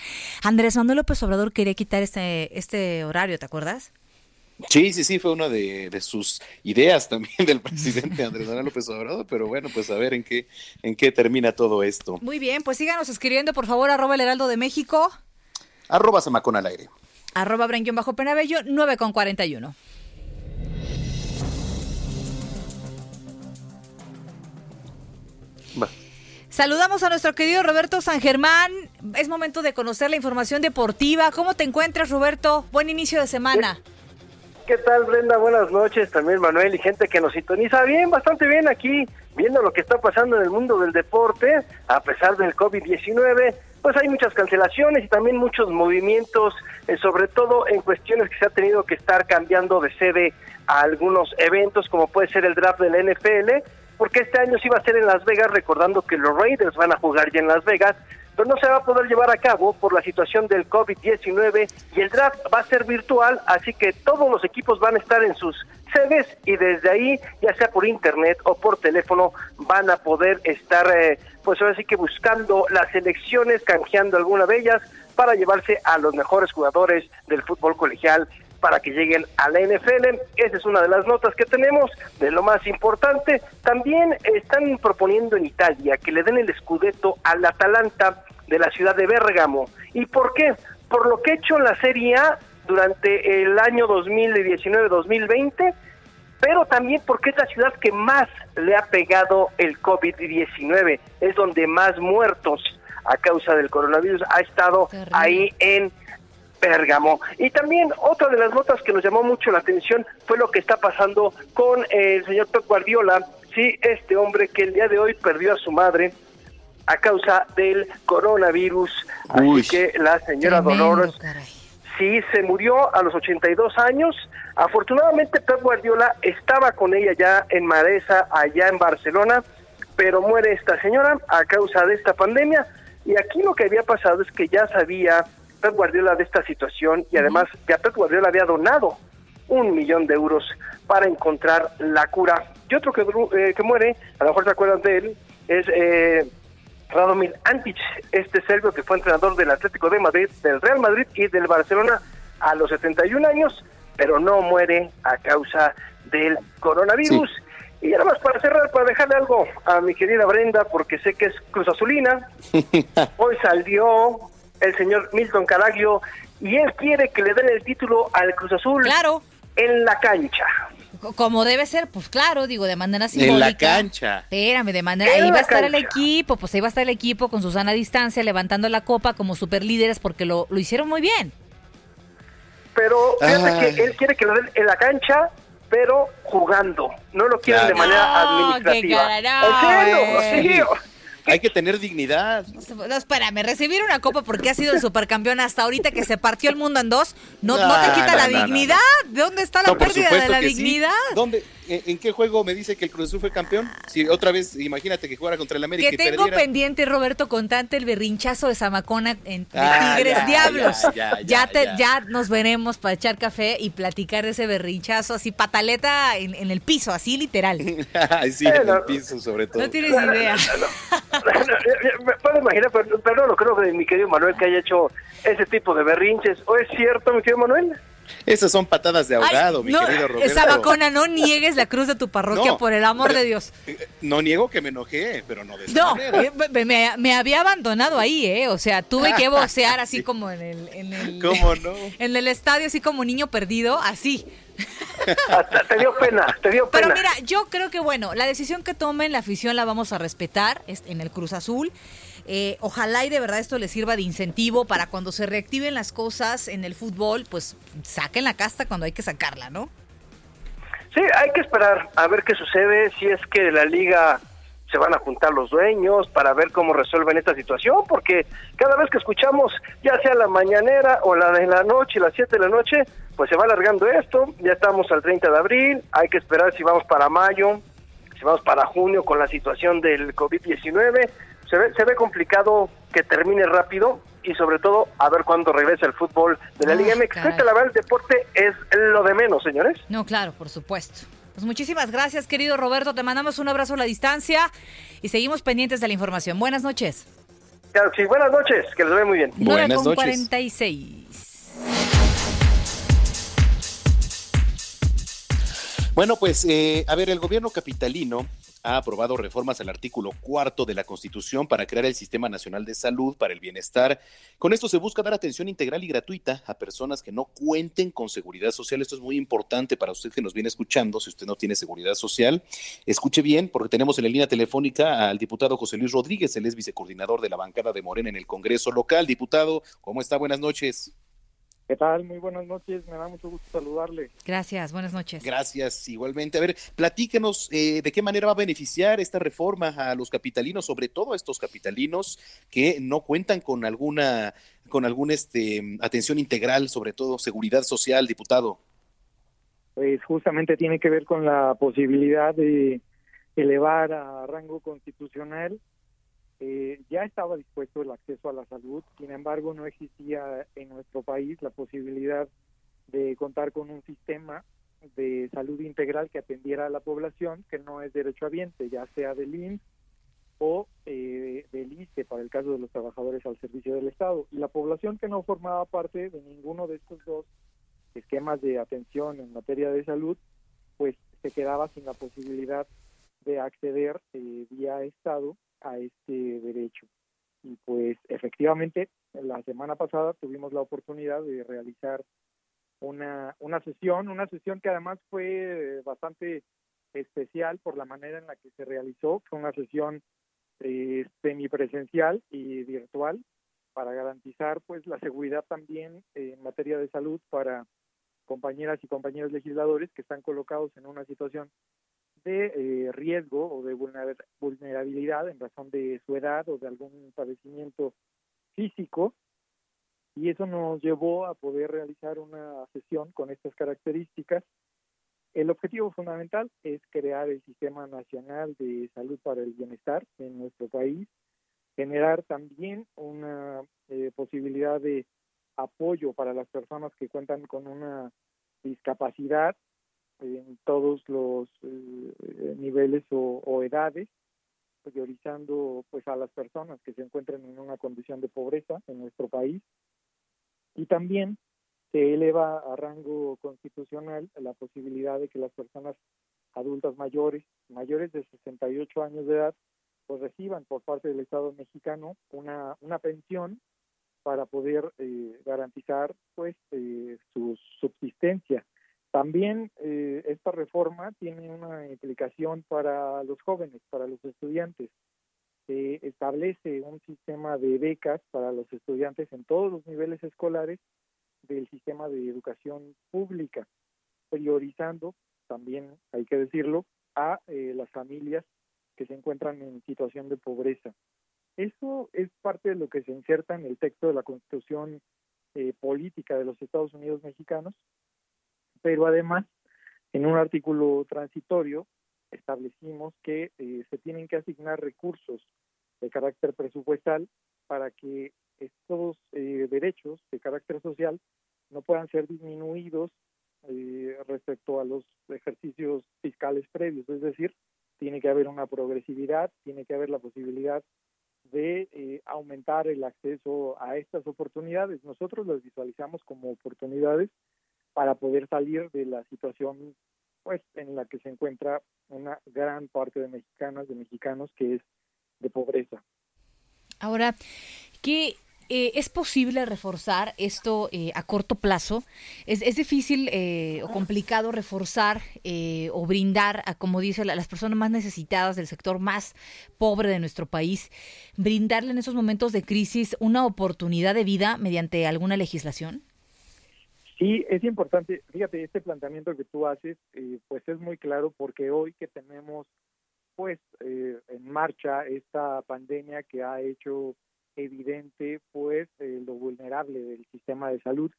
Andrés Manuel López Obrador quería quitar este, este horario, ¿te acuerdas? Sí, sí, sí, fue una de, de sus ideas también del presidente Andrés Manuel López Obrador, pero bueno, pues a ver en qué, en qué termina todo esto. Muy bien, pues síganos escribiendo, por favor, arroba el heraldo de México, Arroba Zamacón al aire. arroba Brenguión bajo Penabello, 9 con 41. Va. Saludamos a nuestro querido Roberto San Germán. Es momento de conocer la información deportiva. ¿Cómo te encuentras, Roberto? Buen inicio de semana. ¿Qué tal, Brenda? Buenas noches. También Manuel y gente que nos sintoniza bien, bastante bien aquí, viendo lo que está pasando en el mundo del deporte, a pesar del COVID-19. Pues hay muchas cancelaciones y también muchos movimientos, eh, sobre todo en cuestiones que se ha tenido que estar cambiando de sede a algunos eventos, como puede ser el draft del NFL, porque este año sí va a ser en Las Vegas, recordando que los Raiders van a jugar ya en Las Vegas, pero no se va a poder llevar a cabo por la situación del COVID-19 y el draft va a ser virtual, así que todos los equipos van a estar en sus sedes y desde ahí, ya sea por internet o por teléfono, van a poder estar, eh, pues ahora sí que buscando las elecciones, canjeando alguna de ellas para llevarse a los mejores jugadores del fútbol colegial para que lleguen a la NFL. Esa es una de las notas que tenemos, de lo más importante. También están proponiendo en Italia que le den el escudeto al Atalanta de la ciudad de Bérgamo. ¿Y por qué? Por lo que he hecho en la Serie A durante el año 2019-2020, pero también porque es la ciudad que más le ha pegado el COVID-19, es donde más muertos a causa del coronavirus ha estado ahí en Pérgamo. Y también otra de las notas que nos llamó mucho la atención fue lo que está pasando con el señor Pep Guardiola, sí, este hombre que el día de hoy perdió a su madre a causa del coronavirus. Uy. Así que la señora Tremendo, Dolores sí se murió a los 82 años. Afortunadamente Pep Guardiola estaba con ella ya en Maresa, allá en Barcelona, pero muere esta señora a causa de esta pandemia. Y aquí lo que había pasado es que ya sabía Pep Guardiola de esta situación y además ya Pep Guardiola había donado un millón de euros para encontrar la cura. Y otro que, eh, que muere, a lo mejor se acuerdan de él, es eh, Radomir Antic, este serbio que fue entrenador del Atlético de Madrid, del Real Madrid y del Barcelona a los 71 años, pero no muere a causa del coronavirus. Y nada más para cerrar, para dejarle algo a mi querida Brenda, porque sé que es Cruz Azulina, hoy salió el señor Milton Caraglio y él quiere que le den el título al Cruz Azul claro. en la cancha. Co- Como debe ser, pues claro, digo, de manera En simbólica. la cancha. Espérame, de manera. En Ahí va a estar el equipo, pues ahí va a estar el equipo con Susana a distancia, levantando la copa como superlíderes, porque lo, lo hicieron muy bien. Pero fíjate Ay. que él quiere que lo den en la cancha, pero jugando. No lo quieren de manera No, administrativa. qué cara, no, ¿En serio? eh. Sí. Hay que tener dignidad. No, espérame, recibir una copa porque ha sido el supercampeón hasta ahorita que se partió el mundo en dos, no, no te No, quita la dignidad. ¿De dónde está la pérdida de la sí. dignidad? ¿Dónde, en, en qué juego me dice que el Cruz Azul fue campeón? Si otra vez, imagínate que jugara contra el América Que tengo perdiera. pendiente, Roberto, contante el berrinchazo de Zamacona en Ah, Tigres ya, Diablos. ya, ya, ya, te- ya. ya nos veremos para echar café y platicar de ese berrinchazo, así pataleta en, en el piso, así literal. Sí, en el piso sobre todo. No tienes idea. Me puedo imaginar, pero, pero no creo que mi querido Manuel que haya hecho ese tipo de berrinches. ¿O es cierto, mi querido Manuel? Esas son patadas de ahogado, mi no, querido Roberto. Zamacona, no niegues la cruz de tu parroquia No, por el amor pero- de Dios. No niego que me enojé, pero no de esa No, manera. eh, me, había abandonado ahí, ¿eh? O sea, tuve que vocear así como en el, en el, ¿Cómo no? en el estadio, así como niño perdido, así. te dio pena, te dio Pero pena. mira, yo creo que bueno, la decisión que tomen la afición la vamos a respetar es- en el Cruz Azul. Eh, ojalá y de verdad esto les sirva de incentivo para cuando se reactiven las cosas en el fútbol, pues saquen la casta cuando hay que sacarla, ¿no? Sí, hay que esperar a ver qué sucede, si es que la liga se van a juntar los dueños para ver cómo resuelven esta situación, porque cada vez que escuchamos, ya sea la mañanera o la de la noche, las 7 de la noche, pues se va alargando esto, ya estamos al 30 de abril, hay que esperar si vamos para mayo, si vamos para junio con la situación del COVID-19, se ve, se ve complicado que termine rápido y sobre todo a ver cuándo regresa el fútbol de la Ah, Liga MX. Creo que la verdad el deporte es lo de menos, señores. No, claro, por supuesto. Pues muchísimas gracias, querido Roberto. Te mandamos un abrazo a la distancia y seguimos pendientes de la información. Buenas noches. Claro, sí, buenas noches, que les vaya muy bien. Nueve con 46. Bueno, pues, eh, a ver, el gobierno capitalino ha aprobado reformas al artículo cuarto de la Constitución para crear el Sistema Nacional de Salud para el Bienestar. Con esto se busca dar atención integral y gratuita a personas que no cuenten con seguridad social. Esto es muy importante para usted que nos viene escuchando. Si usted no tiene seguridad social, escuche bien, porque tenemos en la línea telefónica al diputado José Luis Rodríguez. Él es vicecoordinador de la bancada de Morena en el Congreso local. Diputado, ¿cómo está? Buenas noches. ¿Qué tal? Muy buenas noches, me da mucho gusto saludarle. Gracias, buenas noches. Gracias, igualmente. A ver, platíquenos eh, de qué manera va a beneficiar esta reforma a los capitalinos, sobre todo a estos capitalinos que no cuentan con alguna, con alguna este, atención integral, sobre todo seguridad social, diputado. Pues justamente tiene que ver con la posibilidad de elevar a rango constitucional. Eh, ya estaba dispuesto el acceso a la salud, sin embargo no existía en nuestro país la posibilidad de contar con un sistema de salud integral que atendiera a la población que no es derechohabiente, ya sea del IMSS o eh, del ISTE para el caso de los trabajadores al servicio del Estado. Y la población que no formaba parte de ninguno de estos dos esquemas de atención en materia de salud, pues se quedaba sin la posibilidad de acceder eh, vía Estado a este derecho. Y pues efectivamente, la semana pasada tuvimos la oportunidad de realizar una, una sesión, una sesión que además fue bastante especial por la manera en la que se realizó. Fue una sesión eh, semipresencial y virtual para garantizar pues la seguridad también en materia de salud para compañeras y compañeros legisladores que están colocados en una situación de eh, riesgo o de vulner- vulnerabilidad en razón de su edad o de algún padecimiento físico y eso nos llevó a poder realizar una sesión con estas características. El objetivo fundamental es crear el Sistema Nacional de Salud para el Bienestar en nuestro país, generar también una eh, posibilidad de apoyo para las personas que cuentan con una discapacidad en todos los eh, niveles o, o edades, priorizando pues a las personas que se encuentran en una condición de pobreza en nuestro país y también se eleva a rango constitucional la posibilidad de que las personas adultas mayores, mayores de 68 años de edad, pues reciban por parte del Estado mexicano una, una pensión para poder eh, garantizar pues eh, su subsistencia. También eh, esta reforma tiene una implicación para los jóvenes, para los estudiantes. Se establece un sistema de becas para los estudiantes en todos los niveles escolares del sistema de educación pública, priorizando, también hay que decirlo, a eh, las familias que se encuentran en situación de pobreza. Eso es parte de lo que se inserta en el texto de la Constitución eh, Política de los Estados Unidos Mexicanos, pero además, en un artículo transitorio, establecimos que eh, se tienen que asignar recursos de carácter presupuestal para que estos eh, derechos de carácter social no puedan ser disminuidos eh, respecto a los ejercicios fiscales previos. Es decir, tiene que haber una progresividad, tiene que haber la posibilidad de eh, aumentar el acceso a estas oportunidades. Nosotros las visualizamos como oportunidades para poder salir de la situación pues en la que se encuentra una gran parte de mexicanas, de mexicanos que es de pobreza. Ahora, ¿qué eh, es posible reforzar esto eh, a corto plazo? ¿Es, difícil eh, o complicado reforzar eh, o brindar a, como dice, la- las personas más necesitadas del sector más pobre de nuestro país, brindarle en esos momentos de crisis una oportunidad de vida mediante alguna legislación? Sí, es importante, fíjate, este planteamiento que tú haces, eh, pues es muy claro porque hoy que tenemos pues eh, en marcha esta pandemia que ha hecho evidente pues eh, lo vulnerable del sistema de salud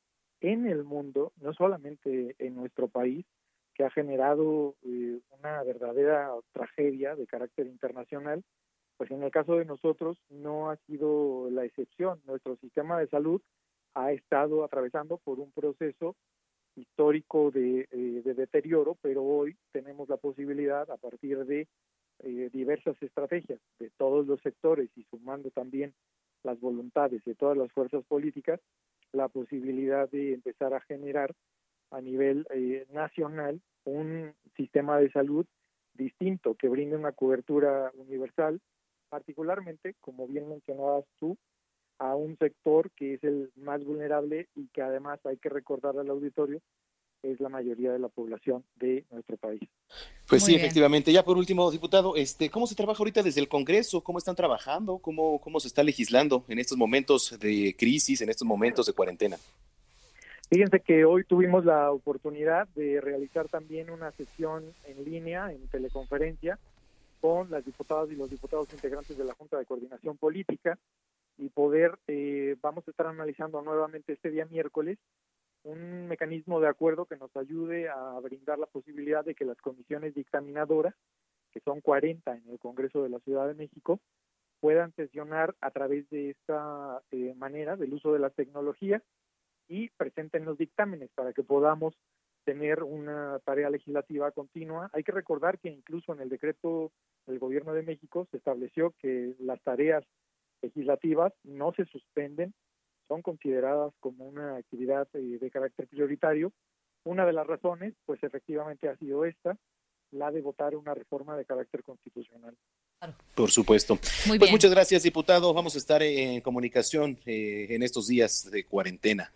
en el mundo, no solamente en nuestro país, que ha generado eh, una verdadera tragedia de carácter internacional, pues en el caso de nosotros no ha sido la excepción. Nuestro sistema de salud ha estado atravesando por un proceso histórico de, eh, de deterioro, pero hoy tenemos la posibilidad, a partir de eh, diversas estrategias de todos los sectores y sumando también las voluntades de todas las fuerzas políticas, la posibilidad de empezar a generar a nivel eh, nacional un sistema de salud distinto que brinde una cobertura universal, particularmente, como bien mencionabas tú, a un sector que es el más vulnerable y que además hay que recordar al auditorio es la mayoría de la población de nuestro país. Pues Muy sí, bien. efectivamente. Ya por último, diputado, este, ¿cómo se trabaja ahorita desde el Congreso? ¿Cómo están trabajando? ¿Cómo, cómo se está legislando en estos momentos de crisis, en estos momentos de cuarentena? Fíjense que hoy tuvimos la oportunidad de realizar también una sesión en línea, en teleconferencia, con las diputadas y los diputados integrantes de la Junta de Coordinación Política y poder, eh, vamos a estar analizando nuevamente este día miércoles un mecanismo de acuerdo que nos ayude a brindar la posibilidad de que las comisiones dictaminadoras, que son 40 en el Congreso de la Ciudad de México, puedan sesionar a través de esta eh, manera, del uso de las tecnologías, y presenten los dictámenes para que podamos tener una tarea legislativa continua. Hay que recordar que incluso en el decreto del Gobierno de México se estableció que las tareas legislativas no se suspenden, son consideradas como una actividad eh, de carácter prioritario. Una de las razones, pues efectivamente ha sido esta, la de votar una reforma de carácter constitucional. Por supuesto. Muy pues bien. muchas gracias, diputado. Vamos a estar en comunicación eh, en estos días de cuarentena.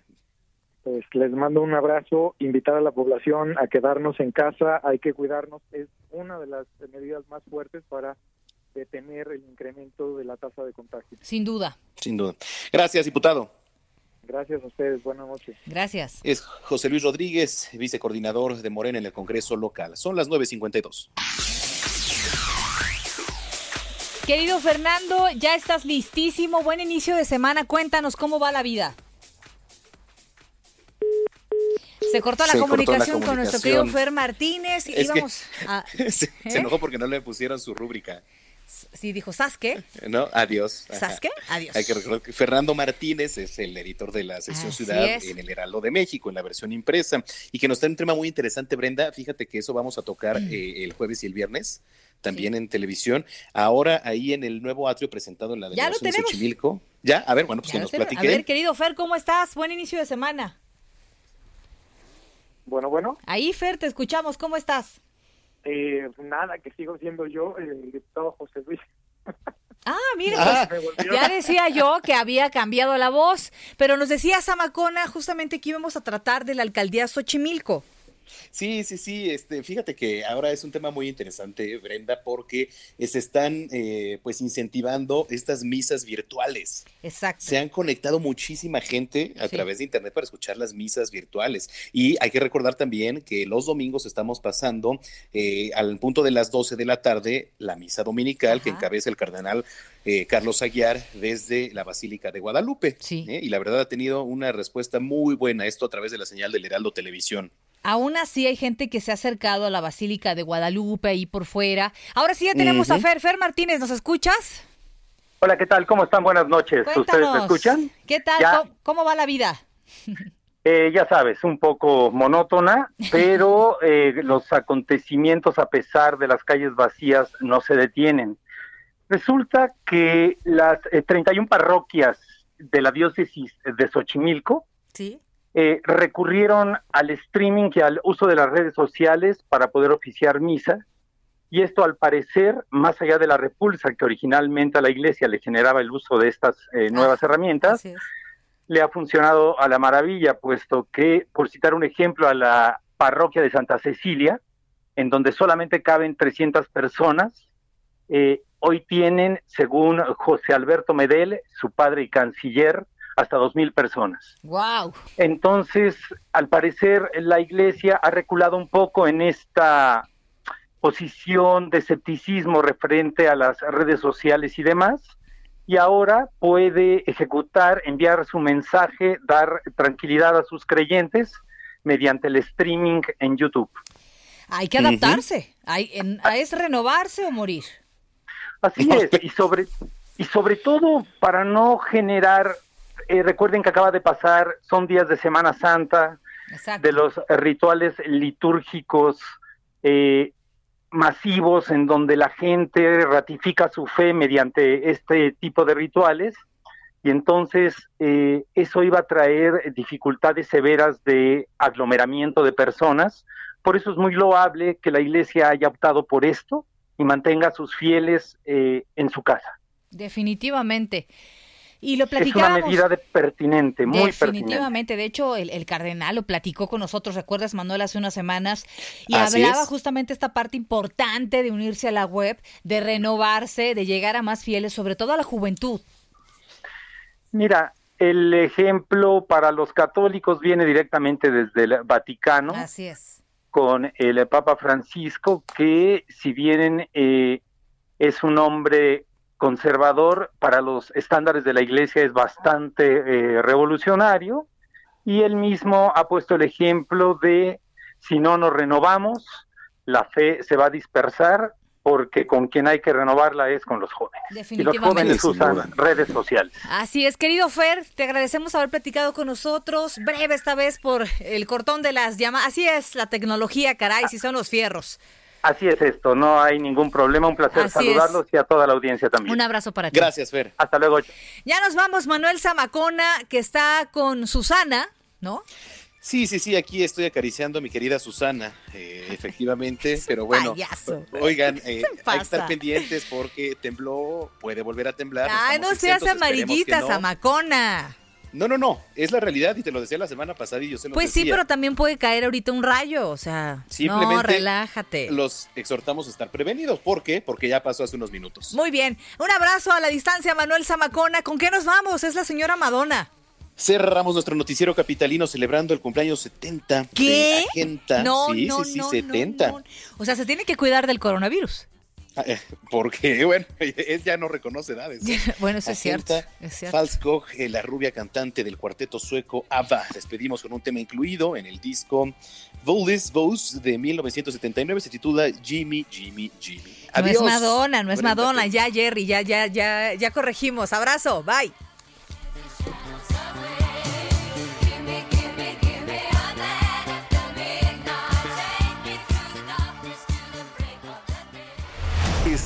Pues les mando un abrazo, invitar a la población a quedarnos en casa, hay que cuidarnos, es una de las medidas más fuertes para detener el incremento de la tasa de contagio. Sin duda. Sin duda. Gracias, diputado. Gracias a ustedes, buenas noches. Gracias. Es José Luis Rodríguez, vicecoordinador de Morena en el Congreso local. Son las 9.52. Querido Fernando, ya estás listísimo. Buen inicio de semana. Cuéntanos cómo va la vida. Se cortó la Se cortó la comunicación con nuestro querido. Fer Martínez y Es que- íbamos a... se, se ¿Eh? enojó porque no le pusieron su rúbrica. Sí, dijo, ¿sabes qué? ¿No? Adiós. Ajá. ¿Sabes qué? Adiós. Hay que recordar que Fernando Martínez es el editor de la sección Así Ciudad es. en el Heraldo de México, en la versión impresa, y que nos trae un tema muy interesante, Brenda. Fíjate que eso vamos a tocar Mm. eh, el jueves y el viernes, también en televisión. Ahora ahí en el nuevo atrio presentado en la Ya lo delegación de. Xochimilco. Ya, a ver, bueno, pues Ya que nos platique. A ver, querido Fer, ¿cómo estás? Buen inicio de semana. Bueno, bueno. Ahí, Fer, te escuchamos. ¿Cómo estás? Eh, nada, que sigo siendo yo, el diputado José Luis. Ah, mire, Ah, pues, ya decía yo que había cambiado la voz, pero nos decía Samacona justamente que íbamos a tratar de la alcaldía Xochimilco. Sí, sí, sí. Este, fíjate que ahora es un tema muy interesante, Brenda, porque se están eh, pues incentivando estas misas virtuales. Exacto. Se han conectado muchísima gente a Sí. través de internet para escuchar las misas virtuales. Y hay que recordar también que los domingos estamos pasando eh, al punto de las 12 de la tarde la misa dominical que encabeza el cardenal eh, Carlos Aguiar desde la Basílica de Guadalupe. ¿eh? Y la verdad ha tenido una respuesta muy buena esto a través de la señal del Heraldo Televisión. Aún así hay gente que se ha acercado a la Basílica de Guadalupe ahí por fuera. Ahora sí ya tenemos a. Fer. Fer Martínez, ¿nos escuchas? Hola, ¿qué tal? ¿Cómo están? Buenas noches. ¿Ustedes me escuchan? ¿Qué tal? Ya. ¿Cómo, cómo va la vida? Eh, ya sabes, un poco monótona, pero eh, los acontecimientos, a pesar de las calles vacías, no se detienen. Resulta que las eh, 31 parroquias de la diócesis de Xochimilco Sí. Eh, recurrieron al streaming y al uso de las redes sociales para poder oficiar misa. Y esto, al parecer, más allá de la repulsa que originalmente a la iglesia le generaba el uso de estas eh, nuevas herramientas, le ha funcionado a la maravilla, puesto que, por citar un ejemplo, a la parroquia de Santa Cecilia, en donde solamente caben 300 personas, eh, hoy tienen, según José Alberto Medel, su padre y canciller, hasta 2.000 personas. Wow. Entonces, al parecer, la iglesia ha reculado un poco en esta posición de escepticismo referente a las redes sociales y demás, y ahora puede ejecutar, enviar su mensaje, dar tranquilidad a sus creyentes mediante el streaming en YouTube. Hay que adaptarse. Hay, en- es renovarse o morir. Así es, y sobre, y sobre todo para no generar, eh, recuerden que acaba de pasar, son días de Semana Santa, de los rituales litúrgicos eh, masivos en donde la gente ratifica su fe mediante este tipo de rituales y entonces eh, eso iba a traer dificultades severas de aglomeramiento de personas. Por eso es muy loable que la iglesia haya optado por esto y mantenga a sus fieles eh, en su casa. Definitivamente. Y lo Es una platicábamos. medida de pertinente, muy pertinente. Definitivamente, de hecho el, el cardenal lo platicó con nosotros, ¿recuerdas Manuel hace unas semanas? Y Así hablaba es. justamente esta parte importante de unirse a la web, de renovarse, de llegar a más fieles, sobre todo a la juventud. Mira, el ejemplo para los católicos viene directamente desde el Vaticano. Así es. Con el Papa Francisco, que si bien eh, es un hombre conservador, para los estándares de la iglesia es bastante eh, revolucionario, y él mismo ha puesto el ejemplo de si no nos renovamos, la fe se va a dispersar, porque con quien hay que renovarla es con los jóvenes. Y los Definitivamente. jóvenes usan duda. redes sociales. Así es, querido Fer, te agradecemos haber platicado con nosotros, breve esta vez por el cortón de las llamadas. Así es, la tecnología, caray, si son los fierros. Así es esto, no hay ningún problema, un placer Así saludarlos y a toda la audiencia también. Un abrazo para ti. Gracias, Fer. Hasta luego. Ya nos vamos, Manuel Zamacona, que está con Susana, ¿no? Sí, sí, sí, aquí estoy acariciando a mi querida Susana, eh, efectivamente, pero bueno, payaso. oigan, eh, hay que estar pendientes porque tembló, puede volver a temblar. Ay, no seas amarillita, no. Zamacona. No, no, no, es la realidad y te lo decía la semana pasada y yo se lo Pues sí, pero también puede caer ahorita un rayo, o sea, Simplemente no, relájate. Los exhortamos a estar prevenidos. ¿Por qué? Porque ya pasó hace unos minutos. Muy bien, un abrazo a la distancia, Manuel Zamacona. ¿Con qué nos vamos? Es la señora Madonna. Cerramos nuestro noticiero capitalino celebrando el cumpleaños 70 ¿Qué? de. No, sí, no, sí, sí, no, 70. O sea, se tiene que cuidar del coronavirus. Ah, eh, Porque, bueno, él ya no reconoce edades. ¿eh? Bueno, eso es cierto, es cierto. Falskog, eh, la rubia cantante del cuarteto sueco ABBA. Despedimos con un tema incluido en el disco Voldis Vos de 1979. Se titula Jimmy, Jimmy, Jimmy. Adiós. No es Madonna, no es Madonna. Ya, Jerry, ya, ya, ya, ya corregimos. Abrazo, bye.